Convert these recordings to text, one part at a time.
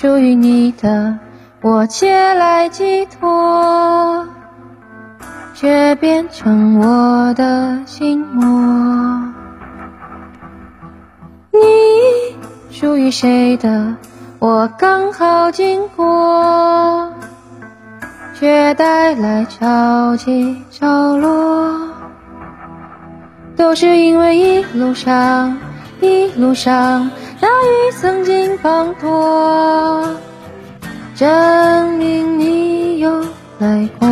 属于你的，我借来寄托，却变成我的心魔。你属于谁的，我刚好经过，却带来潮起潮落。都是因为一路上，一路上。大雨曾经滂沱，证明你有来过。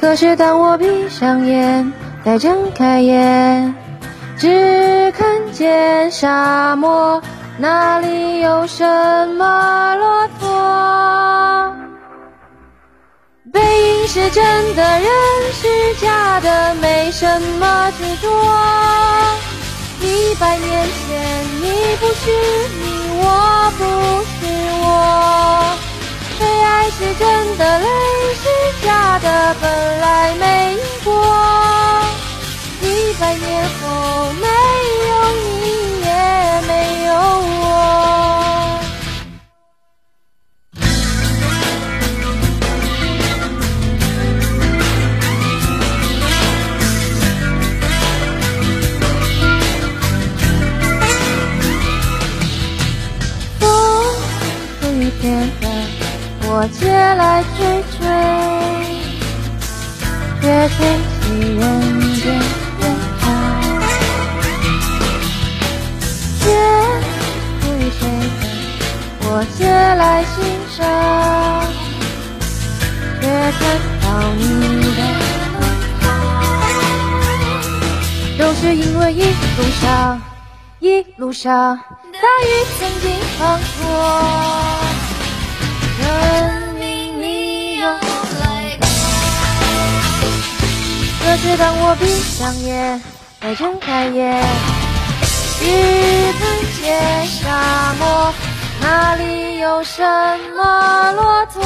可是当我闭上眼，再睁开眼，只看见沙漠，哪里有什么骆驼？背影是真的，人是假的，没什么执着。一百年前，你不是你，我不是我。被爱是真的，我借来追追，却吹起人间烟火。雪属于谁的？我借来欣赏，却看到你的轮廓。都是因为一路上，一路上大雨曾经滂沱。是当我闭上眼，再睁开眼，只看见沙漠，哪里有什么骆驼？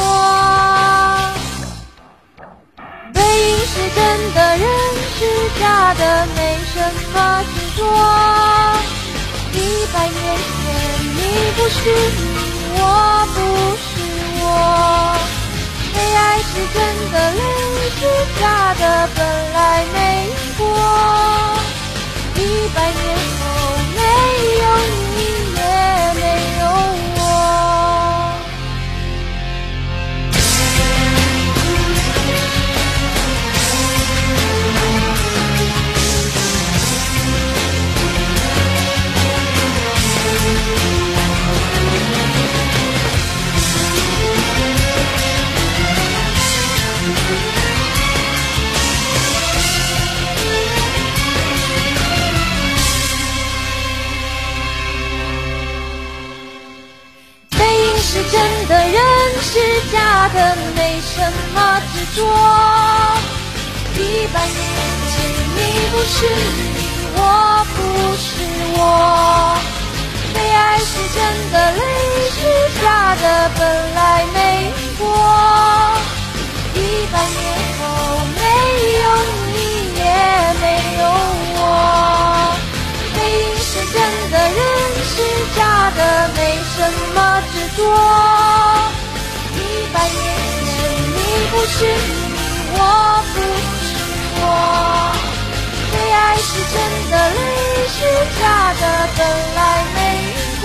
背影是真的，人是假的，没什么执着。一百年前，你不是你，我不一百什么执着，一百年前你不是你，我不是我。被爱是真的，泪是假的，本来没过。一百年后没有你，也没有我。背影是真的，人是假的，没什么执着。是你我不是我悲哀是真的泪是假的本来没因果